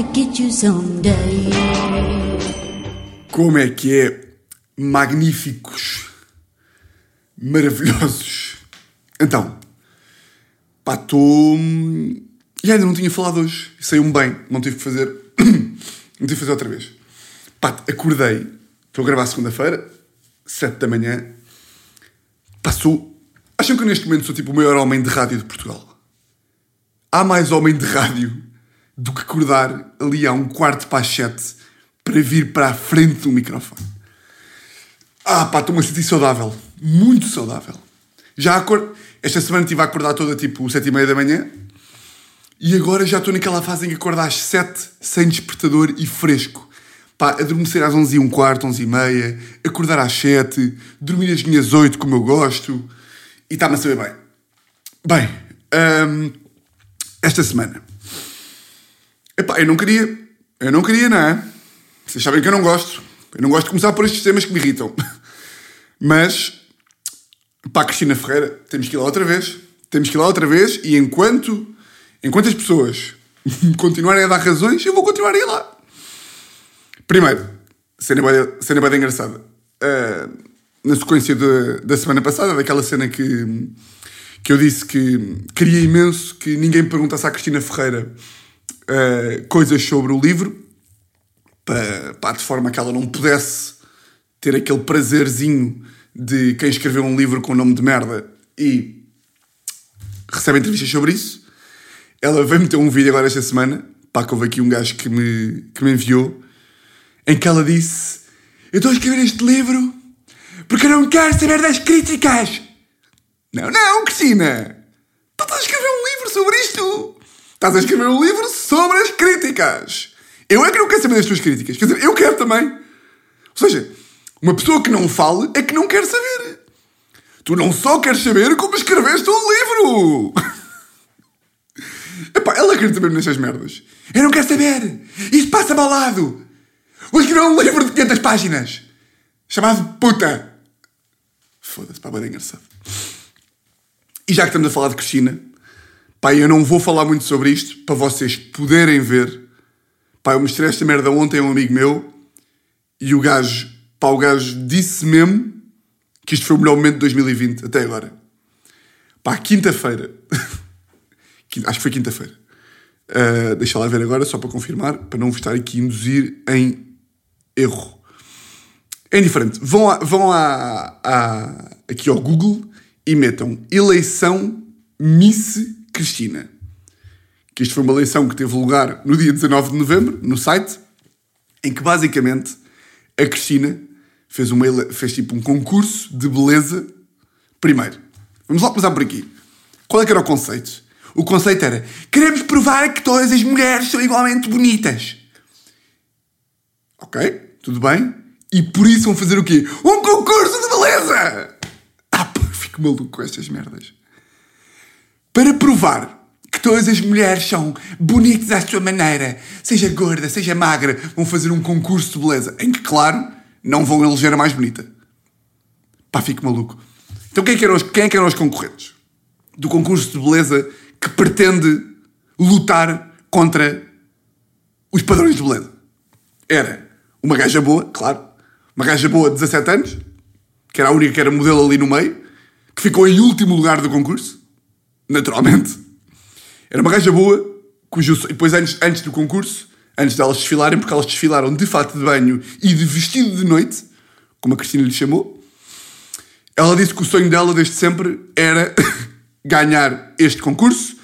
to get you someday. Como é que é? Magníficos. Maravilhosos. Então, pá, estou. E ainda não tinha falado hoje. Saiu-me bem. Não tive que fazer. não tive que fazer outra vez. Pá, acordei. Estou a gravar segunda-feira, sete da manhã. Passou. Acham que eu neste momento sou tipo o maior homem de rádio de Portugal? Há mais homem de rádio do que acordar ali a um quarto para as sete para vir para a frente do microfone. Ah, pá, estou-me a sentir saudável. Muito saudável. Já acordo. Esta semana estive a acordar toda tipo sete e meia da manhã. E agora já estou naquela fase em que acordo às sete, sem despertador e fresco. Pá, adormecer às onze e um quarto, onze e meia, acordar às sete, dormir às minhas oito, como eu gosto. E está-me a saber bem. Bem, hum, esta semana. Epá, eu não queria. Eu não queria, não é? Vocês sabem que eu não gosto. Eu não gosto de começar por estes temas que me irritam. Mas, pá, Cristina Ferreira, temos que ir lá outra vez. Temos que ir lá outra vez e enquanto, enquanto as pessoas continuarem a dar razões, eu vou continuar a ir lá. Primeiro, cena bem, cena bem engraçada. Uh, na sequência de, da semana passada, daquela cena que, que eu disse que queria imenso que ninguém perguntasse à Cristina Ferreira uh, coisas sobre o livro, para, para, de forma que ela não pudesse ter aquele prazerzinho de quem escreveu um livro com o nome de merda e recebe entrevistas sobre isso. Ela veio meter um vídeo agora esta semana, pá, que houve aqui um gajo que me, que me enviou, em que ela disse: Eu estou a escrever este livro porque eu não quero saber das críticas. Não, não, Cristina! Tu estás a escrever um livro sobre isto! Estás a escrever um livro sobre as críticas! Eu é que não quero saber das tuas críticas. Quer dizer, eu quero também. Ou seja, uma pessoa que não fale é que não quer saber. Tu não só queres saber como escreveste um livro! Epá, ela quer saber nestas merdas. Eu não quero saber! Isto passa-me ao lado! Vou escrever um livro de 500 páginas! Chamado Puta! Foda-se, pá, bem engraçado. E já que estamos a falar de Cristina, pá, eu não vou falar muito sobre isto, para vocês poderem ver. Pá, eu mostrei esta merda ontem a um amigo meu, e o gajo, pá, o gajo disse mesmo que isto foi o melhor momento de 2020, até agora. Pá, quinta-feira. Acho que foi quinta-feira. Uh, deixa lá ver agora, só para confirmar, para não vos estar aqui a induzir em erro. É indiferente. Vão, a, vão a, a, aqui ao Google e metam eleição Miss Cristina. Que isto foi uma eleição que teve lugar no dia 19 de novembro, no site, em que basicamente a Cristina fez, uma, fez tipo um concurso de beleza. Primeiro, vamos lá começar por aqui. Qual é que era o conceito? O conceito era: queremos provar que todas as mulheres são igualmente bonitas. Ok, tudo bem. E por isso vão fazer o quê? Um concurso de beleza! Ah, pá, fico maluco com estas merdas. Para provar que todas as mulheres são bonitas à sua maneira, seja gorda, seja magra, vão fazer um concurso de beleza, em que, claro, não vão eleger a mais bonita. Pá, fico maluco. Então quem é que eram os, quem é que eram os concorrentes do concurso de beleza que pretende lutar contra os padrões de beleza? Era uma gaja boa, claro, uma gaja boa de 17 anos, que era a única que era modelo ali no meio, que ficou em último lugar do concurso, naturalmente. Era uma gaja boa, cujo. E depois, antes, antes do concurso, antes delas desfilarem, porque elas desfilaram de fato de banho e de vestido de noite, como a Cristina lhe chamou, ela disse que o sonho dela desde sempre era ganhar este concurso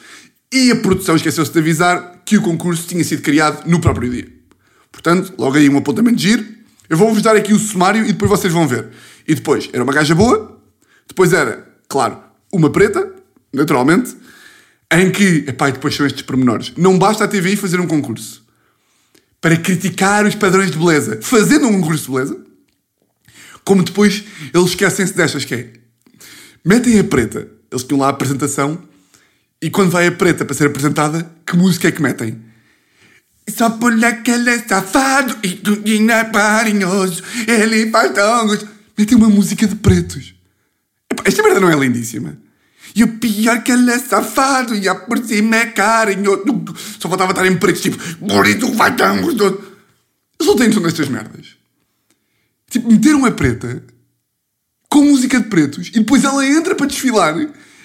e a produção esqueceu-se de avisar que o concurso tinha sido criado no próprio dia. Portanto, logo aí um apontamento de giro. Eu vou-vos dar aqui o sumário e depois vocês vão ver. E depois, era uma gaja boa, depois era, claro, uma preta, naturalmente, em que, epá, e depois são estes pormenores. Não basta a TVI fazer um concurso para criticar os padrões de beleza, fazendo um concurso de beleza, como depois eles esquecem-se destas, que é, metem a preta, eles tinham lá a apresentação, e quando vai a preta para ser apresentada, que música é que metem? Só por aquele é safado e tudinho é parinhoso, ele faz gostoso. Metem uma música de pretos. Esta merda não é lindíssima? E o pior que ele é safado, e a por cima é carinho. Só faltava estar em preto, tipo, bonito, vai dar um Eu só tenho noção destas merdas. Tipo, meter uma preta com música de pretos e depois ela entra para desfilar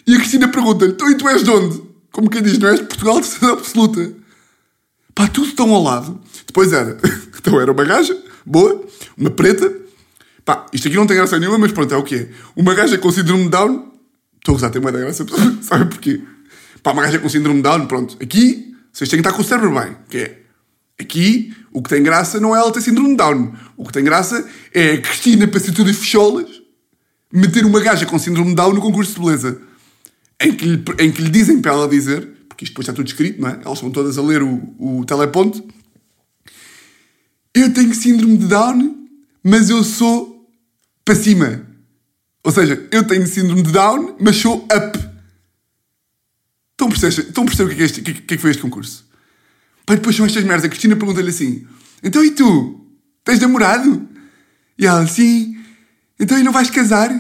e a Cristina pergunta-lhe: então e tu és de onde? Como quem diz, não és de Portugal de certeza absoluta. Pá, tudo tão ao lado. Depois era. então era uma gaja, boa, uma preta. Pá, isto aqui não tem graça nenhuma, mas pronto, é o que é. Uma gaja com síndrome Down. Estou a usar, tem uma da graça, sabe porquê? Pá, uma gaja com síndrome Down, pronto. Aqui, vocês têm que estar com o cérebro bem, que é. Aqui, o que tem graça não é ela ter síndrome Down. O que tem graça é a Cristina, para ser todas fecholas, meter uma gaja com síndrome Down no concurso de beleza. Em que lhe, em que lhe dizem para ela dizer, porque isto depois está tudo escrito, não é? Elas estão todas a ler o, o teleponto. Eu tenho síndrome de Down, mas eu sou para cima. Ou seja, eu tenho síndrome de Down, mas sou up. Estão a perceber, estão a perceber o que é, este, que, que é que foi este concurso? Pai, depois são estas merdas. A Cristina pergunta-lhe assim: Então e tu? Tens namorado? E ela: Sim. Então e não vais casar?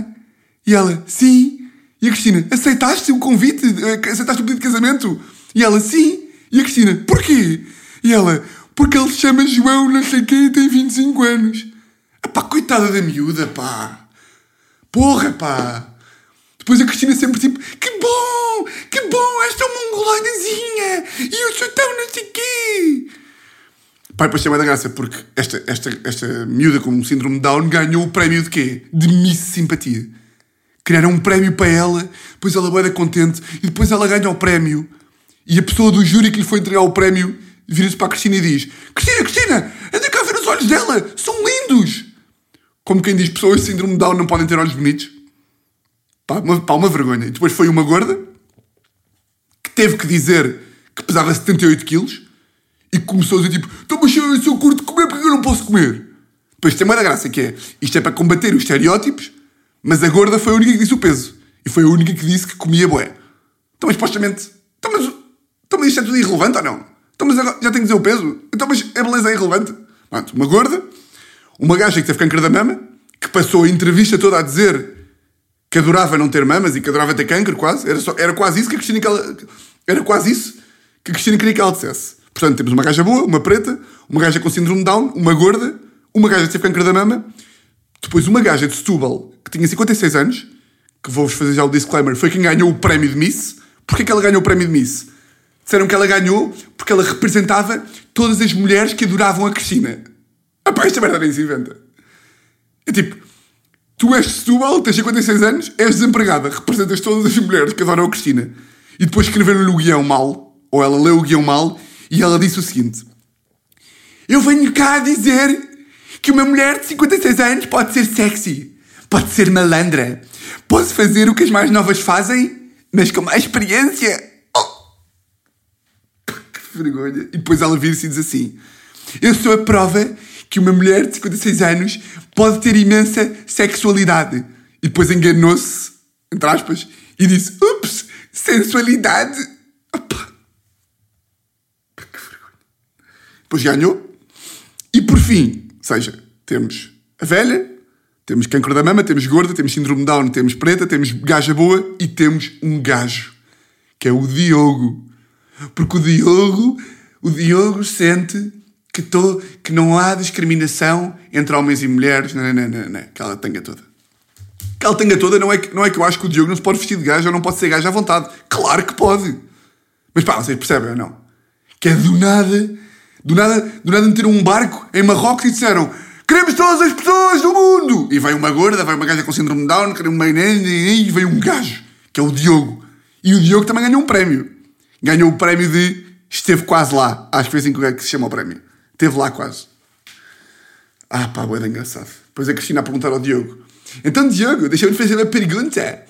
E ela: Sim. E a Cristina: Aceitaste o convite? Aceitaste o pedido de casamento? E ela: Sim. E a Cristina: Porquê? E ela: Porque ele se chama João, não sei quem, tem 25 anos. Pá, coitada da miúda, pá. Porra, pá. Depois a Cristina sempre tipo, que bom, que bom, esta mongoloidezinha, e eu sou tão não sei quê. Pai, depois tem da graça, porque esta, esta, esta miúda com um síndrome de Down ganhou o prémio de quê? De Miss Simpatia. Criaram um prémio para ela, depois ela vai contente, e depois ela ganha o prémio. E a pessoa do júri que lhe foi entregar o prémio vira-se para a Cristina e diz: Cristina, Cristina, anda cá ver os olhos dela, são lindos. Como quem diz, pessoas de síndrome de Down não podem ter olhos bonitos. Pá, uma, pá, uma vergonha. E depois foi uma gorda que teve que dizer que pesava 78 quilos e começou a dizer tipo: Então, mas eu curto de comer porque eu não posso comer. Depois tem uma graça que é: isto é para combater os estereótipos, mas a gorda foi a única que disse o peso. E foi a única que disse que comia bué. Então, mas supostamente. Então, mas, então, mas isto é tudo irrelevante ou não? Então, mas já tenho que dizer o peso? Então, mas a beleza é irrelevante? Pronto, uma gorda, uma gaja que teve câncer da mama, que passou a entrevista toda a dizer que adorava não ter mamas e que adorava ter câncer, quase. Era, só, era quase isso que a Cristina que ela, Era quase isso que a Cristina queria que ela dissesse. Portanto, temos uma gaja boa, uma preta, uma gaja com síndrome de Down, uma gorda, uma gaja que teve câncer da mama, depois uma gaja de Setúbal que tinha 56 anos, que vou-vos fazer já o disclaimer, foi quem ganhou o prémio de Miss. Porquê que ela ganhou o prémio de Miss? Disseram que ela ganhou porque ela representava todas as mulheres que adoravam a Cristina. Ah esta merda nem se inventa. É tipo, tu és de Setúbal, tens 56 anos, és desempregada, representas todas as mulheres que adoram a Cristina. E depois escreveram-lhe o guião mal, ou ela leu o guião mal, e ela disse o seguinte: Eu venho cá dizer que uma mulher de 56 anos pode ser sexy, pode ser malandra, pode fazer o que as mais novas fazem, mas com mais experiência. Oh! Que vergonha. E depois ela vira-se e diz assim: Eu sou a prova que uma mulher de 56 anos pode ter imensa sexualidade. E depois enganou-se, entre aspas, e disse: Ups, sensualidade. Opa. Que vergonha. Depois ganhou. E por fim, ou seja, temos a velha, temos cancro da mama, temos gorda, temos síndrome Down, temos preta, temos gaja boa e temos um gajo, que é o Diogo. Porque o Diogo, o Diogo sente que, tô, que não há discriminação entre homens e mulheres, não, não, não, não, aquela tanga toda. Aquela tanga toda não é, que, não é que eu acho que o Diogo não se pode vestir de gajo ou não pode ser gajo à vontade. Claro que pode. Mas pá, vocês percebem ou não? Que é do nada, do nada, do nada meteram um barco em Marrocos e disseram queremos todas as pessoas do mundo! E vai uma gorda, vai uma gaja com síndrome de Down, querem uma e vem um gajo, que é o Diogo. E o Diogo também ganhou um prémio. Ganhou o prémio de esteve quase lá. Acho que foi assim que se chama o prémio. Esteve lá quase. Ah, pá, boa, engraçado. Depois a Cristina a perguntar ao Diogo: Então, Diogo, deixa-me fazer uma pergunta.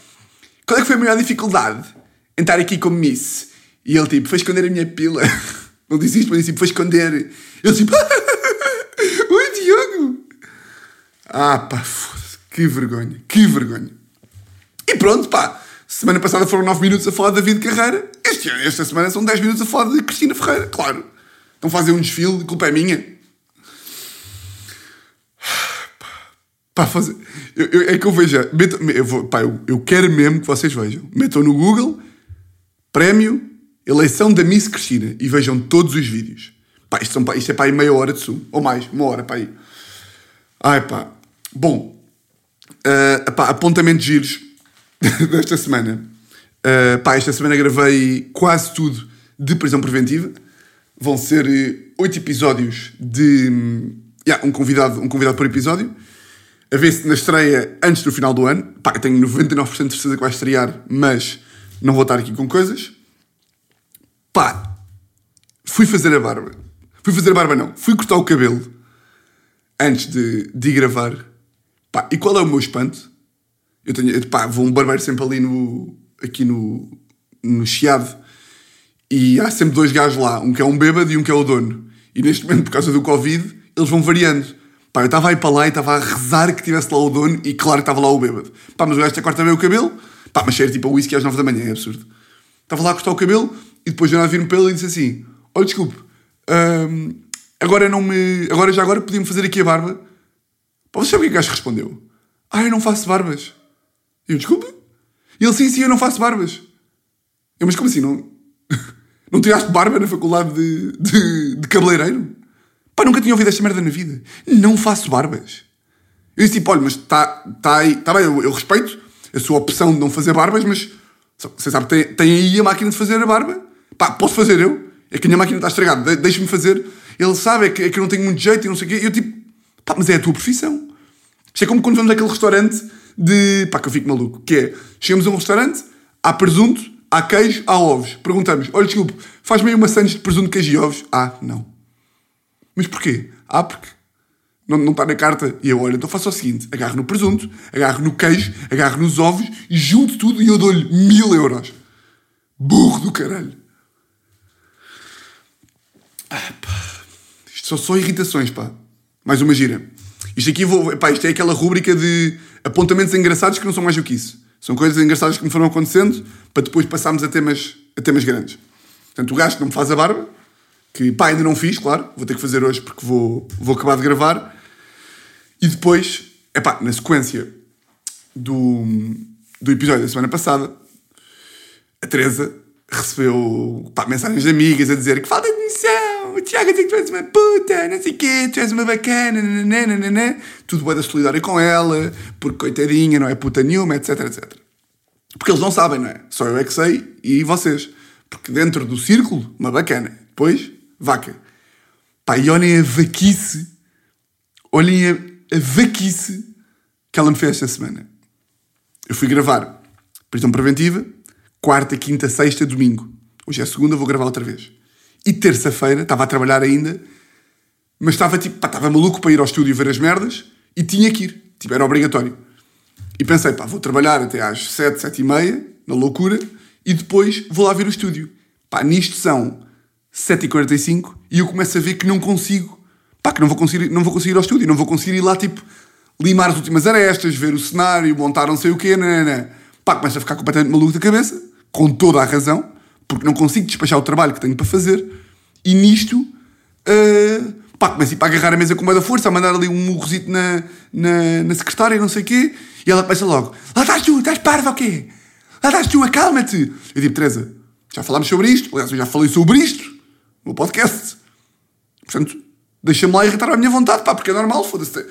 Qual é que foi a maior dificuldade em estar aqui como Miss? E ele, tipo, foi esconder a minha pila. Não disse isto, mas disse, tipo, foi esconder. Ele, tipo, Oi, Diogo! Ah, pá. Que vergonha, que vergonha. E pronto, pá. Semana passada foram 9 minutos a falar de David Carreira. Este, esta semana são 10 minutos a falar de Cristina Ferreira, claro. Estão a fazer um desfile, culpa é minha. Pá, fazer. Eu, eu- é que eu vejo. meto- eu, vou, pá, eu, eu quero mesmo que vocês vejam. Metam no Google prémio eleição da Miss Cristina e vejam todos os vídeos. Pá, isto, são, pá, isto é para aí meia hora de sumo. Ou mais, uma hora para aí. Ai pá. Bom. ah, pá, apontamentos giros desta semana. Ah, pá, esta semana gravei quase tudo de prisão preventiva. Vão ser eh, oito episódios de. hum, yeah, um, convidado, um convidado por episódio. A ver se na estreia antes do final do ano. Pá, tenho 99% de certeza que vai estrear, mas não vou estar aqui com coisas. Pá, fui fazer a barba. Fui fazer a barba, não. Fui cortar o cabelo antes de, de gravar. Pá, e qual é o meu espanto? Eu tenho, pá, vou um barbeiro sempre ali no, aqui no, no Chiado e há sempre dois gajos lá, um que é um bêbado e um que é o dono. E neste momento, por causa do Covid, eles vão variando. Pá, eu estava a ir para lá e estava a rezar que tivesse lá o dono e claro que estava lá o bêbado. Pá, mas o gajo corta bem o cabelo, pá, mas cheira tipo a whisky às nove da manhã, é absurdo. Estava lá a cortar o cabelo e depois de nada vir-me ele e disse assim: Olha, desculpe, hum, agora não me. Agora já agora podiam fazer aqui a barba. Pá, você sabe o que o gajo respondeu? Ah, eu não faço barbas. Eu, desculpe? Ele, sim, sim, eu não faço barbas. Eu, mas como assim? Não, não tiraste barba na faculdade de, de, de cabeleireiro? Pá, nunca tinha ouvido esta merda na vida. Não faço barbas. Eu disse tipo, olha, mas está tá aí, está bem, eu, eu respeito a sua opção de não fazer barbas, mas você sabe, tem, tem aí a máquina de fazer a barba. Pá, posso fazer eu? É que a minha máquina está estragada, de- deixa-me fazer. Ele sabe, é que, é que eu não tenho muito jeito e não sei o quê. Eu tipo, pá, mas é a tua profissão. Isto é como quando vamos àquele restaurante de. pá, que eu fico maluco. Que é, chegamos a um restaurante, há presunto, há queijo, há ovos. Perguntamos, olha, desculpe, faz-me aí uma sandes de presunto, queijo e ovos? Ah, não. Mas porquê? Ah, porque não, não está na carta. E eu, olha, então faço o seguinte: agarro no presunto, agarro no queijo, agarro nos ovos, e junto tudo e eu dou-lhe mil euros. Burro do caralho. Ah, pá. Isto são só irritações, pá. Mais uma gira. Isto aqui vou, pá, isto é aquela rúbrica de apontamentos engraçados que não são mais do que isso. São coisas engraçadas que me foram acontecendo para depois passarmos a temas, a temas grandes. Portanto, o gajo que não me faz a barba, que pá, ainda não fiz, claro, vou ter que fazer hoje porque vou, vou acabar de gravar. E depois, é pá, na sequência do, do episódio da semana passada, a Teresa recebeu pá, mensagens de amigas a dizer que falta de noção, o Tiago diz que tu és uma puta, não sei o quê, tu és uma bacana, nananã. tudo bué da solidário com ela, porque coitadinha, não é puta nenhuma, etc, etc. Porque eles não sabem, não é? Só eu é que sei e vocês. Porque dentro do círculo, uma bacana. Depois, vaca. Pá, e olhem a vaquice, olhem a, a vaquice que ela me fez esta semana. Eu fui gravar prisão preventiva, quarta, quinta, sexta, domingo. Hoje é segunda, vou gravar outra vez. E terça-feira, estava a trabalhar ainda, mas estava tipo, pá, estava maluco para ir ao estúdio ver as merdas e tinha que ir. Tipo, era obrigatório. E pensei, pá, vou trabalhar até às sete, sete e meia, na loucura, e depois vou lá ver o estúdio. Pá, nisto são 7h45 e eu começo a ver que não consigo, pá, que não vou conseguir, não vou conseguir ir ao estúdio, não vou conseguir ir lá, tipo, limar as últimas arestas, ver o cenário, montar não sei o quê, nanana. Pá, começo a ficar completamente maluco da cabeça, com toda a razão, porque não consigo despachar o trabalho que tenho para fazer, e nisto, ah, pá, começo a agarrar a mesa com muita força, a mandar ali um murrozito na, na, na secretária, não sei o quê, e ela começa logo, lá estás tu, estás parva ou quê? Lá estás tu, acalma-te! Eu digo, Teresa, já falámos sobre isto, aliás, eu já falei sobre isto no podcast. Portanto, deixa-me lá irritar a minha vontade, pá, porque é normal, foda-se.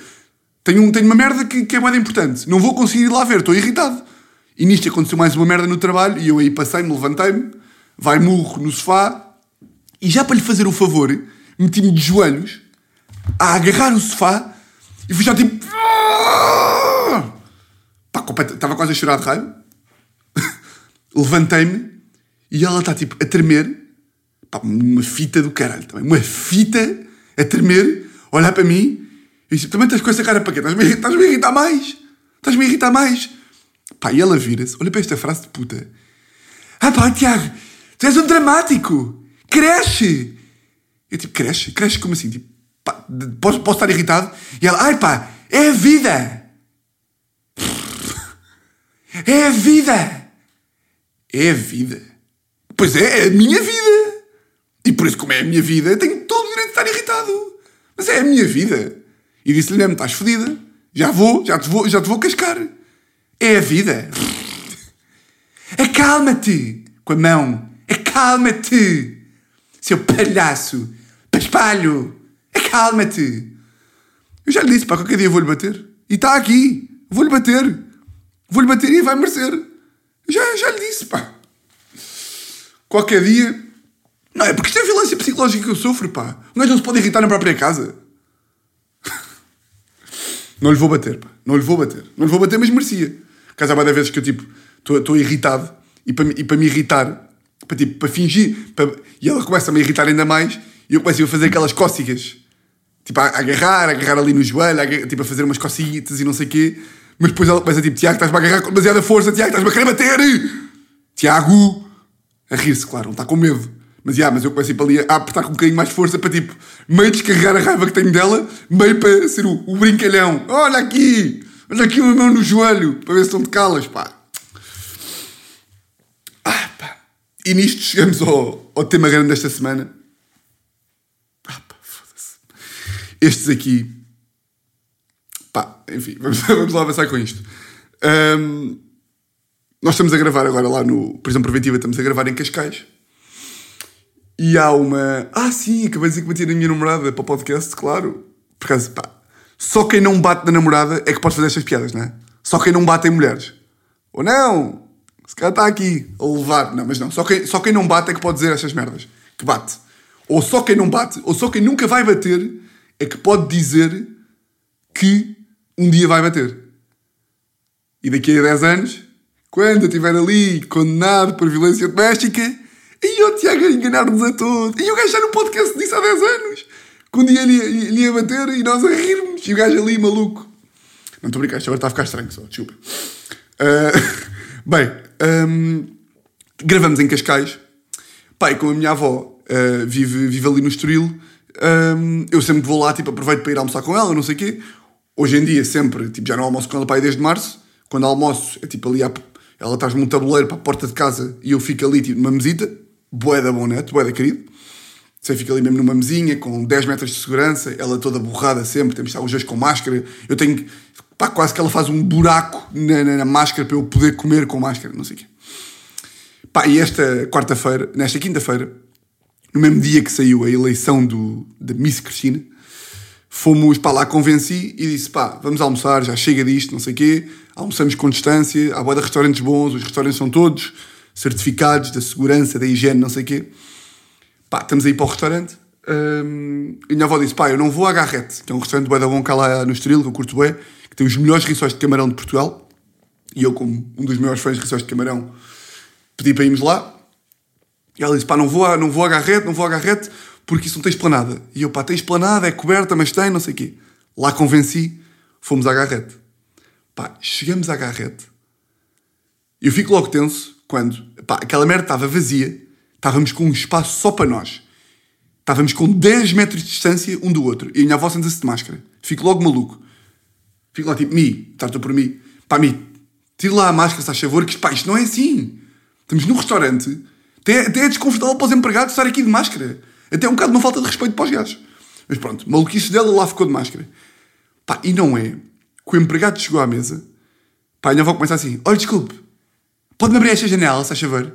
Tenho, tenho uma merda que, que é mais importante. Não vou conseguir ir lá ver, estou irritado. E nisto aconteceu mais uma merda no trabalho e eu aí passei-me, levantei-me, vai murro no sofá e já para lhe fazer o favor, meti-me de joelhos a agarrar o sofá e fui já tipo. Pá, completo- estava quase a chorar de raiva. Levantei-me e ela está tipo a tremer. Pá, uma fita do caralho também. Uma fita a tremer, olhar para mim e disse: Também estás com essa cara para quê? Estás-me a irritar mais? Estás-me a irritar mais? Pá, e ela vira-se, olha para esta frase de puta. Ah pá, Tiago, tu és um dramático. Cresce. Eu tipo, cresce? Cresce como assim? Tipo, pá, posso, posso estar irritado? E ela, ai pá, é a vida. É a vida. É a vida. Pois é, é a minha vida. E por isso, como é a minha vida, tenho todo o direito de estar irritado. Mas é a minha vida. E disse-lhe mesmo, estás fodida. Já vou, já te vou, já te vou cascar. É a vida. Acalma-te com a mão. Acalma-te, seu palhaço, paspalho. Acalma-te. Eu já lhe disse, pá, qualquer dia vou-lhe bater. E está aqui. Vou-lhe bater. Vou-lhe bater e vai merecer. Já, já lhe disse, pá. Qualquer dia. Não, é porque isto é violência psicológica que eu sofro, pá. Um gajo não se pode irritar na própria casa. Não lhe vou bater, pá. Não lhe vou bater. Não lhe vou bater, mas merecia. Caso há várias vezes que eu, tipo, estou irritado e para, e para me irritar, para, tipo, para fingir, para... e ela começa a me irritar ainda mais e eu começo a fazer aquelas cócegas. Tipo, a, agarrar, a agarrar ali no joelho, a, agarrar, tipo, a fazer umas cociguitas e não sei o quê. Mas depois ela começa, tipo, Tiago, estás-me a agarrar com demasiada força, Tiago, estás-me a querer bater! Tiago! A rir-se, claro, não está com medo. Mas, yeah, mas eu começo tipo, ali a apertar com um bocadinho mais força para, tipo, meio descarregar a raiva que tenho dela, meio para ser o, o brincalhão. Olha aqui! Olha aqui uma mão no joelho, para ver se estão de calas, pá. Ah, pá. E nisto chegamos ao, ao tema grande desta semana. Ah, pá. Estes aqui. Pá, enfim, vamos, vamos lá avançar com isto. Um, nós estamos a gravar agora lá no Prisão Preventiva, estamos a gravar em Cascais. E há uma. Ah, sim, acabei de dizer que bati na minha namorada para o podcast, claro. Por acaso, pá. Só quem não bate na namorada é que pode fazer estas piadas, não é? Só quem não bate em mulheres. Ou não! Se calhar está aqui a levar. Não, mas não. Só quem, só quem não bate é que pode dizer estas merdas. Que bate. Ou só quem não bate, ou só quem nunca vai bater é que pode dizer que um dia vai bater. E daqui a 10 anos, quando eu estiver ali condenado por violência doméstica e o Tiago a enganar-nos a todos. E o gajo já no podcast disse há 10 anos. Que um dia ele ia, bater e nós a rirmos. E o gajo ali, maluco. Não estou isto agora está a ficar estranho só. Desculpa. Uh, bem, um, gravamos em Cascais. Pai, com a minha avó, uh, vive, vive ali no Estoril. Um, eu sempre vou lá, tipo, aproveito para ir almoçar com ela, não sei o quê. Hoje em dia, sempre, tipo, já não almoço com ela, pai, desde março. Quando almoço, é tipo ali, ela traz-me um tabuleiro para a porta de casa e eu fico ali, tipo, numa mesita boeda bom neto, boeda querido. Você fica ali mesmo numa mesinha com 10 metros de segurança, ela toda borrada sempre, temos os dois com máscara. Eu tenho. Pá, quase que ela faz um buraco na, na, na, máscara para eu poder comer com máscara, não sei o quê. Pá, e esta quarta-feira, nesta quinta-feira, no mesmo dia que saiu a eleição do, da Miss Cristina, fomos para lá, convenci e disse: pá, vamos almoçar, já chega disto, não sei o quê. Almoçamos com distância, há boa de restaurantes bons, os restaurantes são todos certificados da segurança, da higiene, não sei o quê. Pá, estamos aí para o restaurante. Um, e minha avó disse: pá, eu não vou à Garrete, que é um restaurante bué da bom cá lá no Estoril, que eu curto que tem os melhores rissóis de camarão de Portugal. E eu, como um dos maiores fãs de rissóis de camarão, pedi para irmos lá. E ela disse: pá, não vou, a, não vou à Garrete, não vou à Garrete, porque isso não tem esplanada. E eu, pá, tem esplanada, é coberta, mas tem, não sei o quê. Lá convenci, fomos à Garrete. Pá, chegamos à Garrete. Eu fico logo tenso quando pá, aquela merda estava vazia, estávamos com um espaço só para nós. Estávamos com 10 metros de distância um do outro. E a minha avó senta-se de máscara. Fico logo maluco. Fico lá tipo, Mi, trata por mim. Pá, Mi, tira lá a máscara, se faz favor, que pá, isto não é assim. Estamos num restaurante. Até, até é desconfortável para os empregados estar aqui de máscara. Até é um bocado uma falta de respeito para os gajos. Mas pronto, maluquice dela lá ficou de máscara. Pá, e não é que o empregado chegou à mesa. Pá, a minha avó começa assim: olha, desculpe, Pode-me abrir esta janela, se faz favor?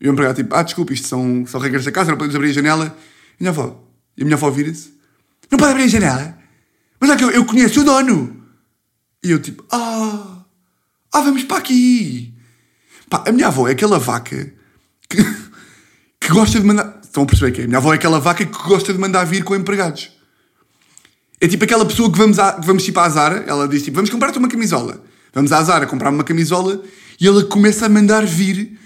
E o empregado, tipo, ah, desculpe, isto são, são regras da casa, não podemos abrir a janela. E a minha avó, e a minha avó vira-se, não pode abrir a janela? Mas é que eu, eu conheço o dono. E eu, tipo, ah, ah, vamos para aqui. Pá, a minha avó é aquela vaca que, que gosta de mandar. Estão a perceber que é? A minha avó é aquela vaca que gosta de mandar vir com empregados. É tipo aquela pessoa que vamos, a, vamos tipo à Zara, ela diz tipo, vamos comprar-te uma camisola. Vamos à Zara comprar uma camisola e ela começa a mandar vir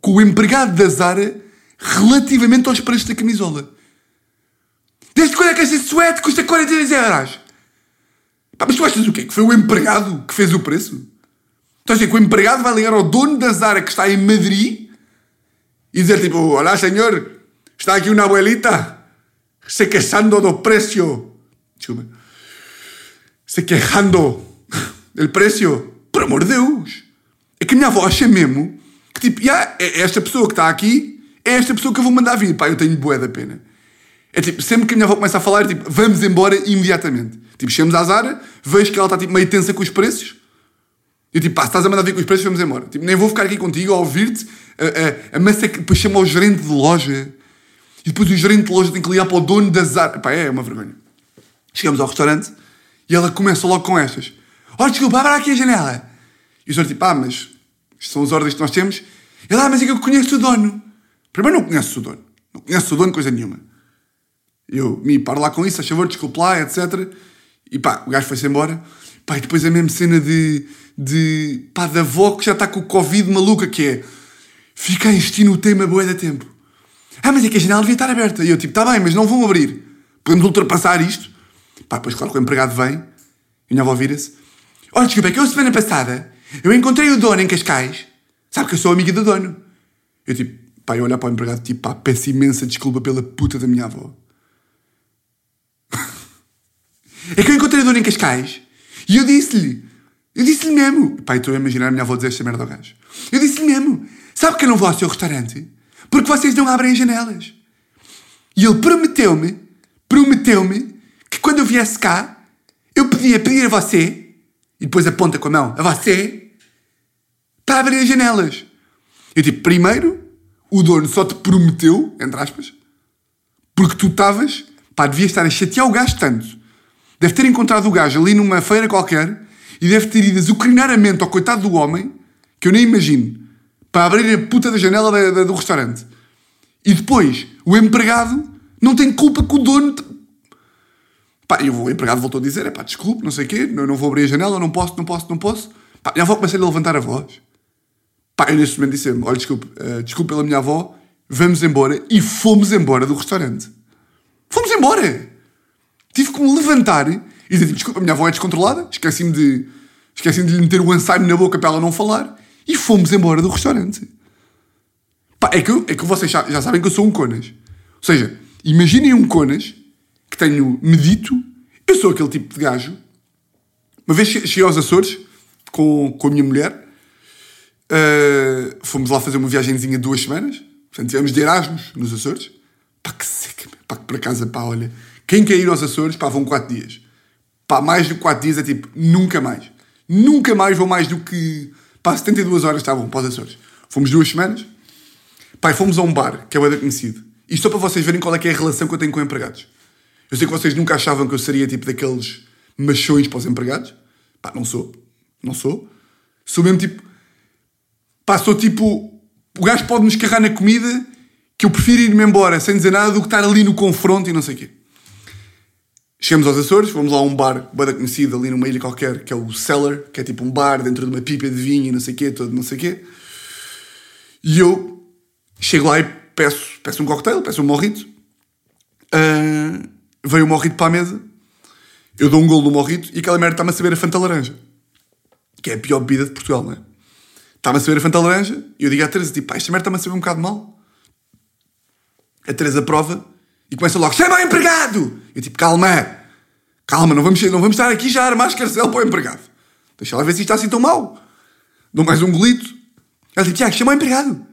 com o empregado da Zara relativamente aos preços da camisola. Desde quando é que esta suéte custa 42 euros? Pá, mas tu achas o quê? Que foi o empregado que fez o preço? Estás a dizer que o empregado vai ligar ao dono da Zara que está em Madrid e dizer tipo, olá senhor, está aqui uma abuelita se queixando do preço. Desculpa. Se quejando del preço. Por amor de Deus. É que a minha avó acha mesmo que, tipo, yeah, é esta pessoa que está aqui é esta pessoa que eu vou mandar vir. Pá, eu tenho bué da pena. É tipo, sempre que a minha avó começa a falar, é tipo, vamos embora imediatamente. Tipo, chegamos à Zara, vejo que ela está tipo, meio tensa com os preços. E tipo, pá, se estás a mandar vir com os preços, vamos embora. Tipo, nem vou ficar aqui contigo a ouvir-te, a, a, a massa que depois chama o gerente de loja. E depois o gerente de loja tem que ligar para o dono da Zara. Pá, é uma vergonha. Chegamos ao restaurante e ela começa logo com estas. Olha, desculpa, abra aqui a janela. E o senhor tipo, ah, mas são as ordens que nós temos. Ele, ah, mas é que eu conheço o dono. Primeiro não conheço o dono. Não conheço o dono, coisa nenhuma. Eu me paro lá com isso, a favor, desculpe lá, etc. E pá, o gajo foi-se embora. Pá, e depois a mesma cena de, de pá, da avó que já está com o Covid maluca, que é fica a insistir no tema boa da tempo. Ah, mas é que a janela devia estar aberta. E eu tipo, tá bem, mas não vão abrir. Podemos ultrapassar isto. Pá, depois claro que o empregado vem e minha avó vira-se. Olha, desculpa, é que eu semana passada eu encontrei o dono em Cascais. Sabe que eu sou amiga do dono. Eu tipo, pá, eu olhar para o empregado tipo, pá, peço imensa desculpa pela puta da minha avó. É que eu encontrei a dona em Cascais e eu disse-lhe, eu disse-lhe mesmo, pai, estou a imaginar a minha avó dizer esta merda ao gajo. Eu disse-lhe mesmo, sabe que eu não vou ao seu restaurante? Porque vocês não abrem janelas. E ele prometeu-me, prometeu-me, que quando eu viesse cá, eu podia pedir a você, e depois aponta com a mão, a você, para abrir as janelas. Eu tipo, primeiro, o dono só te prometeu, entre aspas, porque tu estavas, pá, devias estar a chatear o gajo tanto Deve ter encontrado o gajo ali numa feira qualquer e deve ter ido azucrinar a mente ao coitado do homem, que eu nem imagino, para abrir a puta da janela da, da, do restaurante. E depois, o empregado não tem culpa que o dono. Pá, e o empregado voltou a dizer: é pá, desculpe, não sei o quê, não, não vou abrir a janela, não posso, não posso, não posso. Pá, minha avó começa a levantar a voz. Pá, eu nesse momento disse: olha, desculpe, uh, desculpe pela minha avó, vamos embora. E fomos embora do restaurante. Fomos embora! Tive que me levantar e dizer, desculpa, a minha avó é descontrolada, esqueci-me de, esqueci de lhe meter o ensaio na boca para ela não falar e fomos embora do restaurante. Pá, é que, é que vocês já, já sabem que eu sou um conas. Ou seja, imaginem um conas que tenho medito, eu sou aquele tipo de gajo. Uma vez cheguei aos Açores com, com a minha mulher, uh, fomos lá fazer uma viagemzinha de duas semanas, portanto tivemos de Erasmus nos Açores. Pá, que seca, pá, que para casa, pá, olha quem quer ir aos Açores, pá, vão 4 dias. Pá, mais do que 4 dias é tipo, nunca mais. Nunca mais vou mais do que. Pá, 72 horas está bom para os Açores. Fomos duas semanas. Pá, fomos a um bar, que é o bem conhecido. Isto só para vocês verem qual é que é a relação que eu tenho com empregados. Eu sei que vocês nunca achavam que eu seria tipo daqueles machões para os empregados. Pá, não sou. Não sou. Sou mesmo tipo. Pá, sou tipo. O gajo pode me escarrar na comida que eu prefiro ir-me embora sem dizer nada do que estar ali no confronto e não sei o quê. Chegamos aos Açores, fomos lá a um bar bem conhecido ali numa ilha qualquer, que é o Cellar, que é tipo um bar dentro de uma pipa de vinho e não sei o quê, todo não sei o quê. E eu chego lá e peço, peço um cocktail, peço um morrito. Uh, veio o morrito para a mesa, eu dou um golo no morrito e aquela merda está-me a saber a Fanta Laranja. Que é a pior bebida de Portugal, não é? Está-me a saber a Fanta Laranja e eu digo à Teresa, tipo, esta merda está-me a saber um bocado mal. A Teresa prova e começa logo, chama o empregado! Eu tipo, calma, calma, não vamos, não vamos estar aqui já a armar escarcel para o empregado. Deixa lá ver se isto está assim tão mal. Dou mais um golito. Ela diz, Tiago, chama o empregado.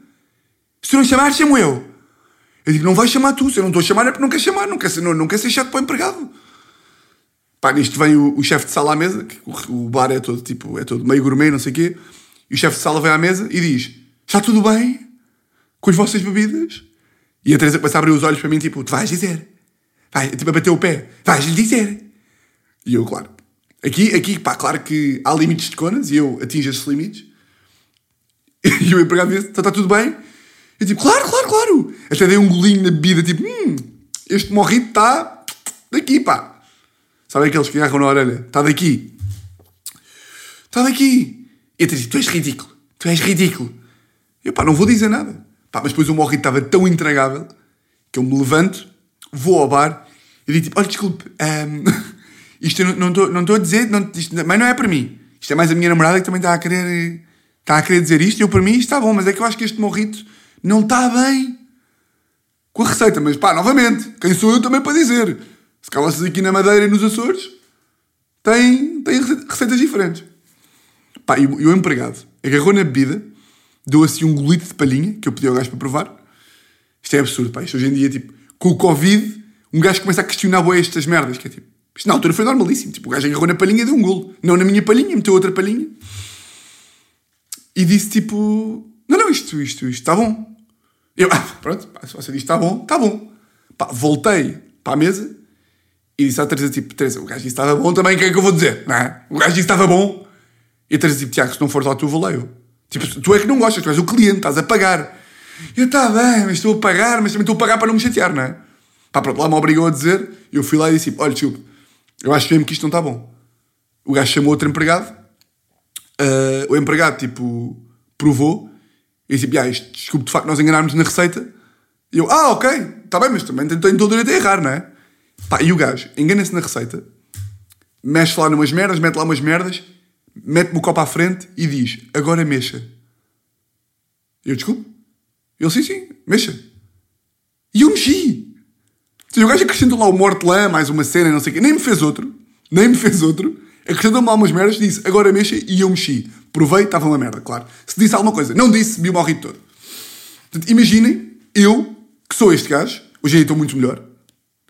Se tu não chamar, chamo eu. Eu digo, não vais chamar tu. Se eu não estou a chamar é porque não quer chamar. Não quer ser, não, não quer ser chato para o empregado. Pá, nisto vem o, o chefe de sala à mesa, que o, o, bar é todo, tipo, é todo meio gourmet, não sei o quê. E o chefe de sala vem à mesa e diz, está tudo bem com as vossas bebidas? E a Teresa começa a abrir os olhos para mim, tipo, tu vais dizer. Vai, tipo, a bater o pé. Vais-lhe dizer. E eu, claro. Aqui, aqui, pá, claro que há limites de conas e eu atingo esses limites. E o empregado disse, está tá tudo bem? Eu tipo, claro, claro, claro. Até dei um golinho na bebida, tipo, hum, este morrito está daqui, pá. Sabem aqueles que agarram na orelha? Está daqui. Está daqui. E eu disse, tu és ridículo. Tu és ridículo. Eu, pá, não vou dizer nada. Pá, mas depois o morrito estava tão intragável que eu me levanto, vou ao bar e digo tipo, olha, desculpe, um, ehm, isto eu não estou não a dizer, não, isto, mas não é para mim. Isto é mais a minha namorada que também está a querer, está a querer dizer isto e eu para mim isto está bom, mas é que eu acho que este morrito não está bem com a receita. Mas pá, novamente, quem sou eu também para dizer? Se cá vocês aqui na Madeira e nos Açores têm, têm receitas diferentes. Pá, e o empregado agarrou na bebida deu assim um golito de palhinha, que eu pedi ao gajo para provar. Isto é absurdo, pá. Isto hoje em dia, tipo, com o Covid, um gajo começa a questionar bué estas merdas, que é tipo, isto na altura foi normalíssimo. Tipo, o gajo agarrou na palhinha e deu um golo. Não na minha palhinha, meteu outra palhinha. E disse tipo, não, não, isto, isto, isto está bom. Eu, ah, pronto, pá, se você diz está bom, está bom. Pá, voltei para a mesa e disse à Teresa, tipo, Teresa, o gajo disse estava bom também, o que é que eu vou dizer? Não é? O gajo disse estava bom. E a Teresa, tipo, Tiago, se não fores lá tu, vou lá eu. Tipo, tu é que não gostas, tu és o cliente, estás a pagar. Eu, está bem, mas estou a pagar, mas também estou a pagar para não me chatear, não é? Pá, pronto, lá me obrigou a dizer, eu fui lá e disse, olha, desculpe, eu acho mesmo que isto não está bom. O gajo chamou outro empregado, uh, o empregado, tipo, provou, e disse, ah, isto, desculpe, de facto, nós enganámos na receita. E eu, ah, ok, está bem, mas também tenho todo o direito a errar, não é? Pá, e o gajo engana-se na receita, mexe lá numas merdas, mete lá umas merdas, mete-me o copo à frente e diz, agora mexa. Eu, desculpe? Ele, sim, sim, mexa. E eu mexi. E o gajo acrescentou lá o mortelã, mais uma cena, não sei o quê. Nem me fez outro. Nem me fez outro. Acrescentou-me lá umas merdas, disse, agora mexa, e eu mexi. Provei, estava uma merda, claro. Se disse alguma coisa, não disse, vi o morrido todo. Portanto, imaginem, eu, que sou este gajo, hoje em dia estou muito melhor.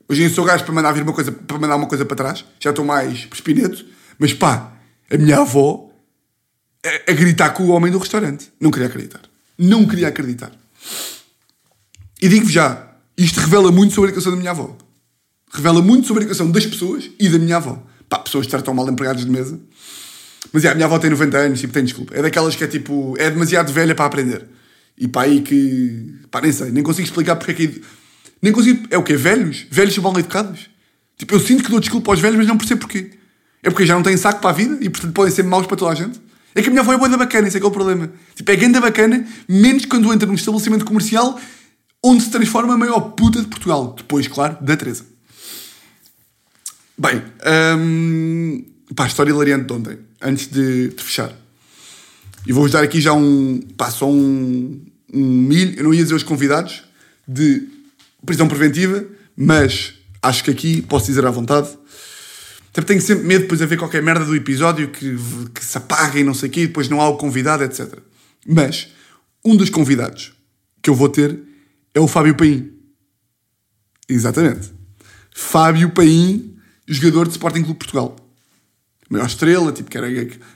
Hoje em dia sou gajo para mandar vir uma coisa, para mandar uma coisa para trás. Já estou mais prespineto. Mas pá, a minha avó a, a gritar com o homem do restaurante. Não queria acreditar. Não queria acreditar. E digo-vos já, isto revela muito sobre a educação da minha avó. Revela muito sobre a educação das pessoas e da minha avó. Pá, pessoas que tratam mal empregados de mesa. Mas é, a minha avó tem 90 anos, tipo, tem desculpa. É daquelas que é tipo, é demasiado velha para aprender. E pá, aí que. pá, nem sei, nem consigo explicar porque é que. Nem consigo. É o quê? Velhos? Velhos são mal educados? Tipo, eu sinto que dou desculpa aos velhos, mas não percebo porquê. É porque já não têm saco para a vida e portanto podem ser maus para toda a gente. É que a minha avó é boa da bacana, isso é que é o problema. Tipo, é ganda bacana, menos quando entra num estabelecimento comercial onde se transforma a maior puta de Portugal. Depois, claro, da Teresa. Bem, hum, pá, a história hilariante de ontem, antes de, de fechar. E vou-vos dar aqui já um, pá, só um, um milho, eu não ia dizer os convidados, de prisão preventiva, mas acho que aqui posso dizer à vontade. Até tenho sempre medo depois de haver qualquer merda do episódio que, que se apaga e não sei o quê, e depois não há o convidado, etc. Mas um dos convidados que eu vou ter é o Fábio Paim. Exatamente. Fábio Paim, jogador de Sporting Clube Portugal. Maior estrela, tipo, que era.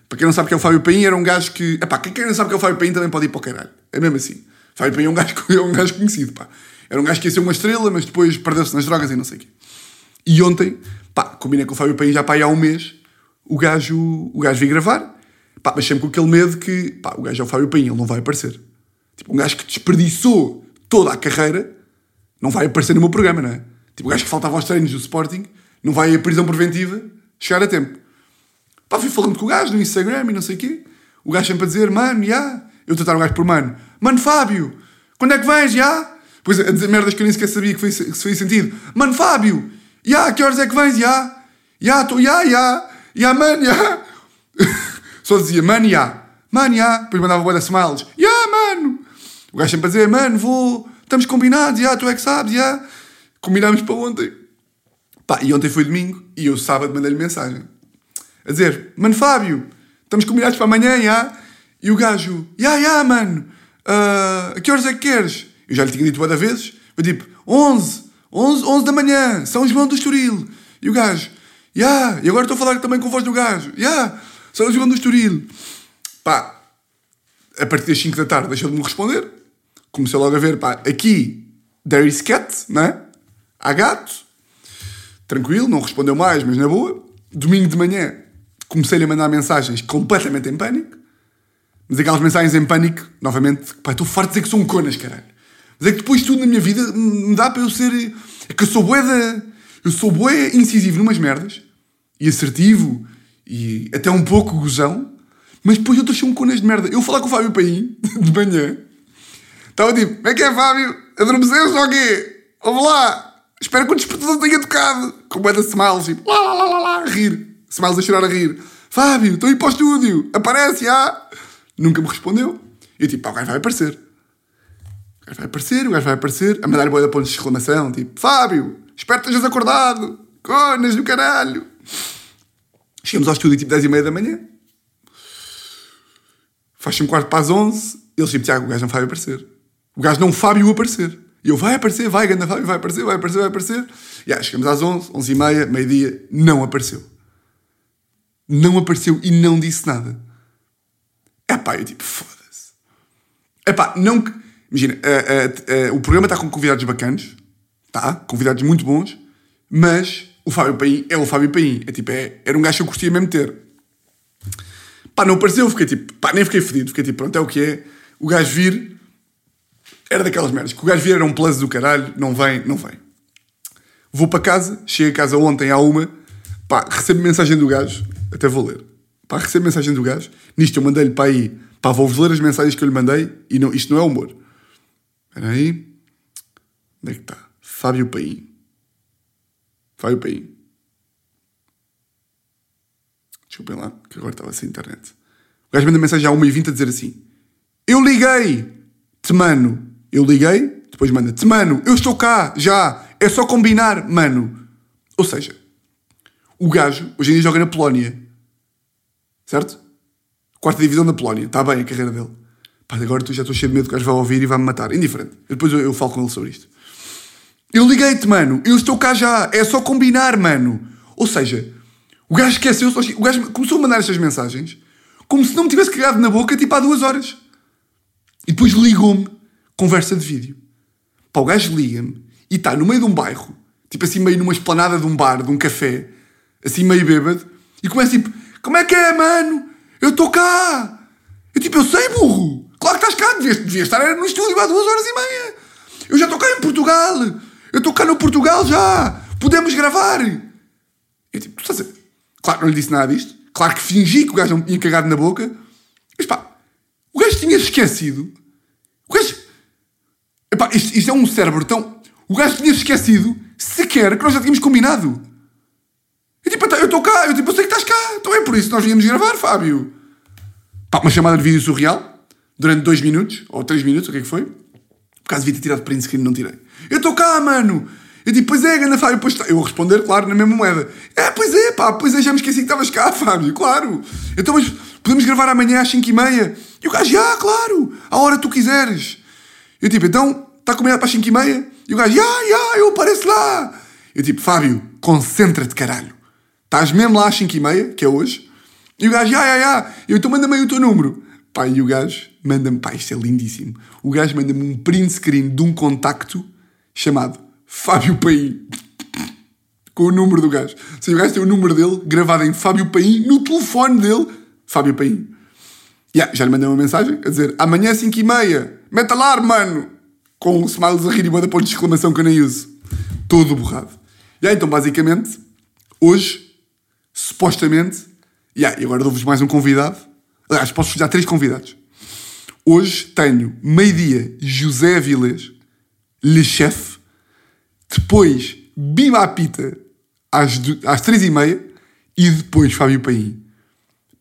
Para quem não sabe que é o Fábio Paim, era um gajo que. Epá, quem não sabe que é o Fábio Paim também pode ir para o caralho. É mesmo assim. Fábio Paim é um gajo, é um gajo conhecido, pá. Era um gajo que ia ser uma estrela, mas depois perdeu-se nas drogas e não sei o quê. E ontem, pá, combinei com o Fábio Paim já pá, há um mês, o gajo, o gajo veio gravar, pá, mas sempre com aquele medo que, pá, o gajo é o Fábio Paim, ele não vai aparecer. Tipo, um gajo que desperdiçou toda a carreira, não vai aparecer no meu programa, não é? Tipo, o gajo que faltava aos treinos do Sporting, não vai a prisão preventiva chegar a tempo. Pá, fui falando com o gajo no Instagram e não sei o quê. O gajo sempre a dizer, mano, já. Eu tratar o gajo por mano. Mano, Fábio, quando é que vens, já? Pois a dizer merdas que eu nem sequer sabia que, foi, que se fazia sentido. Mano, Fábio, yeah, que horas é que vens, já? Já, estou, já, já. Já, mano, já. Só dizia, mano, já. Mano, já. Depois mandava boa da smiles. Já, mano. O gajo sempre a dizer, mano, vou, estamos combinados, já, tu é que sabes, já. Combinámos para ontem. Pá, e ontem foi domingo e eu sábado mandei-lhe mensagem. A dizer, mano, Fábio, estamos combinados para amanhã, já. E o gajo, já, já, mano, uh, a que horas é que queres? Eu já lhe tinha dito várias vezes. Foi tipo, 11, 11, 11 da manhã, São João do Estoril. E o gajo, yeah. e agora estou a falar também com a voz do gajo, yeah. São João do Estoril. Pá, a partir das 5 da tarde deixou de me responder comecei logo a ver, pá, aqui there is cat, né? Há gato. Tranquilo, não respondeu mais, mas na boa. Domingo de manhã comecei-lhe a mandar mensagens completamente em pânico. Mas aquelas mensagens em pânico, novamente, pá, estou farto de dizer que sou um conas, caralho. Mas é que depois tudo na minha vida me dá para eu ser. É que eu sou bué da. Eu sou bué incisivo numas merdas. E assertivo. E até um pouco gozão. Mas depois eu cheio um conas de merda. Eu falar com o Fábio Paim, de manhã. Estava tipo, como é que é, Fábio? Adormeceste ou quê? Vamos lá! Espero que o despertador tenha tocado! Com o da Smiles, tipo, lá, lá, lá, lá, lá, a rir. Smiles a chorar a rir. Fábio, estou aí para o estúdio! Aparece, já! Nunca me respondeu. Eu tipo, pá, vai aparecer. O gajo vai aparecer, o gajo vai aparecer. A mandar-lhe boia de pontos de exclamação, tipo, Fábio, espero que estejas acordado! Conas do caralho! Chegamos ao estúdio tipo 10 e meia da manhã. Faz-se um quarto para as 11. Eles tipo, Tiago, o gajo não vai aparecer. O gajo não Fábio aparecer. E eu, vai aparecer, vai, ganda Fábio, vai aparecer, vai aparecer, vai aparecer. E yeah, chegamos às 11, 11 e meia, meio-dia, não apareceu. Não apareceu e não disse nada. É pá, eu tipo, foda-se. É pá, não. Imagina, uh, uh, uh, o programa está com convidados bacanas, tá? Convidados muito bons, mas o Fábio Paim é o Fábio Paim. É tipo, é, era um gajo que eu curtia mesmo ter. Pá, não apareceu, fiquei tipo, pá, nem fiquei fedido, fiquei tipo, pronto, é o que é. O gajo vir, era daquelas merdas, que o gajo vir era um plus do caralho, não vem, não vem. Vou para casa, cheguei a casa ontem à uma, pá, recebo mensagem do gajo, até vou ler. Pá, recebo mensagem do gajo, nisto eu mandei-lhe para aí, pá, vou-vos ler as mensagens que eu lhe mandei, e não, isto não é humor. Espera aí, onde é que está? Fábio Paim. Fábio Paim. Desculpem lá, que agora estava sem internet. O gajo manda mensagem à 1h20 a dizer assim: Eu liguei-te, mano. Eu liguei, depois manda-te, mano, eu estou cá, já. É só combinar, mano. Ou seja, o gajo hoje em dia joga na Polónia. Certo? Quarta divisão da Polónia. Está bem a carreira dele. Pá, agora já estou cheio de medo que o gajo vai ouvir e vai-me matar. Indiferente. Depois eu, eu falo com ele sobre isto. Eu liguei-te, mano. Eu estou cá já. É só combinar, mano. Ou seja, o gajo esqueceu O gajo começou a mandar estas mensagens como se não me tivesse cagado na boca, tipo há duas horas. E depois ligou-me, conversa de vídeo. Pá, o gajo liga-me e está no meio de um bairro, tipo assim, meio numa esplanada de um bar, de um café, assim meio bêbado, e começa tipo: Como é que é, mano? Eu estou cá! Eu tipo, eu sei, burro! Claro que estás cá, devias, devias estar no estúdio há duas horas e meia! Eu já estou cá em Portugal! Eu estou cá no Portugal já! Podemos gravar! Eu tipo, tu estás a Claro, não lhe disse nada disto. Claro que fingi que o gajo não tinha cagado na boca. Mas pá, o gajo tinha esquecido. O gajo. Epá, isto, isto é um cérebro tão. O gajo tinha esquecido sequer que nós já tínhamos combinado. Eu tipo, eu estou cá, eu tipo, eu sei que estás cá. Então é por isso que nós viemos gravar, Fábio. Pá, uma chamada de vídeo surreal. Durante dois minutos, ou três minutos, o que é que foi? Por causa devia ter tirado print screen, não tirei. Eu estou cá, mano. Eu digo, pois é, Ganda Fábio, pois está. Eu vou responder, claro, na mesma moeda. É, pois é, pá, pois é, já me esqueci que estavas cá, Fábio, claro. Então, mas podemos gravar amanhã às 5 e? E o gajo, já, claro, a hora que tu quiseres. Eu tipo, então, está combinado para as 5 e? E o gajo, já, já, eu apareço lá. Eu tipo, Fábio, concentra-te, caralho. Estás mesmo lá às 5 e meia, que é hoje? E o gajo, já, já, já. Eu então manda-me aí o teu número. Pá, e o gajo manda-me, pá, isto é lindíssimo. O gajo manda-me um print screen de um contacto chamado Fábio Paim. Com o número do gajo. Ou seja, o gajo tem o número dele gravado em Fábio Paim no telefone dele. Fábio Paim. Yeah, já lhe mandei uma mensagem a dizer amanhã 5 e meia. Mete alarme, mano. Com smiles a rir e uma ponto de exclamação que eu nem uso. Todo borrado. Yeah, então, basicamente, hoje, supostamente, yeah, e agora dou-vos mais um convidado. Aliás, posso-vos dar três convidados. Hoje tenho meio-dia José Avilés, Le Chef, depois Bima Apita às, às três e meia e depois Fábio Paim.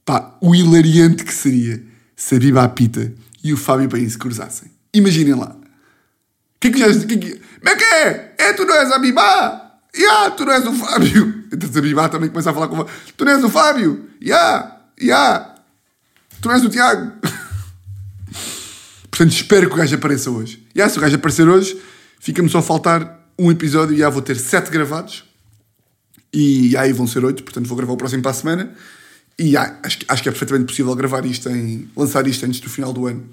Pá, o hilariante que seria se a Bima Apita e o Fábio Paim se cruzassem. Imaginem lá. O que é que já... Que que, como é que é? É, tu não és a Bima? Ya, tu não és o Fábio. Então a Bima também começa a falar com... Tu não és o Fábio? Ya, ya. Tu não és o Tiago. Portanto, espero que o gajo apareça hoje. E se o gajo aparecer hoje, fica-me só a faltar um episódio e já vou ter sete gravados. E aí vão ser oito, portanto vou gravar o próximo para a semana. E já, acho, acho que é perfeitamente possível gravar isto em. lançar isto antes do final do ano.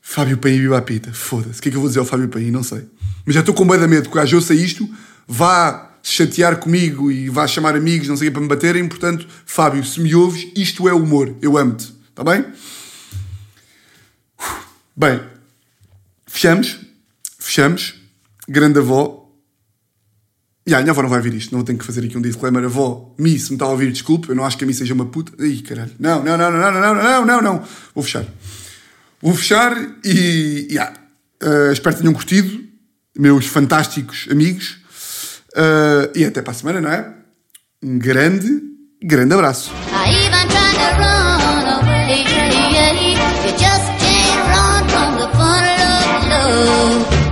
Fábio Paim e Biba Pita. Foda-se. O que é que eu vou dizer ao Fábio Paim? Não sei. Mas já estou com bem da medo, porque o gajo ouça isto, vá se chatear comigo e vá chamar amigos, não sei o que, para me baterem. Portanto, Fábio, se me ouves, isto é humor. Eu amo-te. Está bem? Bem, fechamos. Fechamos grande avó. E a minha avó não vai ouvir isto, não tenho que fazer aqui um disclaimer. Avó, Mi, se me está a ouvir, desculpe, eu não acho que a Mi seja uma puta. Ih, caralho. Não, não, não, não, não, não, não, não, não. Vou fechar. Vou fechar e. Yeah. Uh, espero que tenham curtido, meus fantásticos amigos. Uh, e até para a semana, não é? Um grande, grande abraço.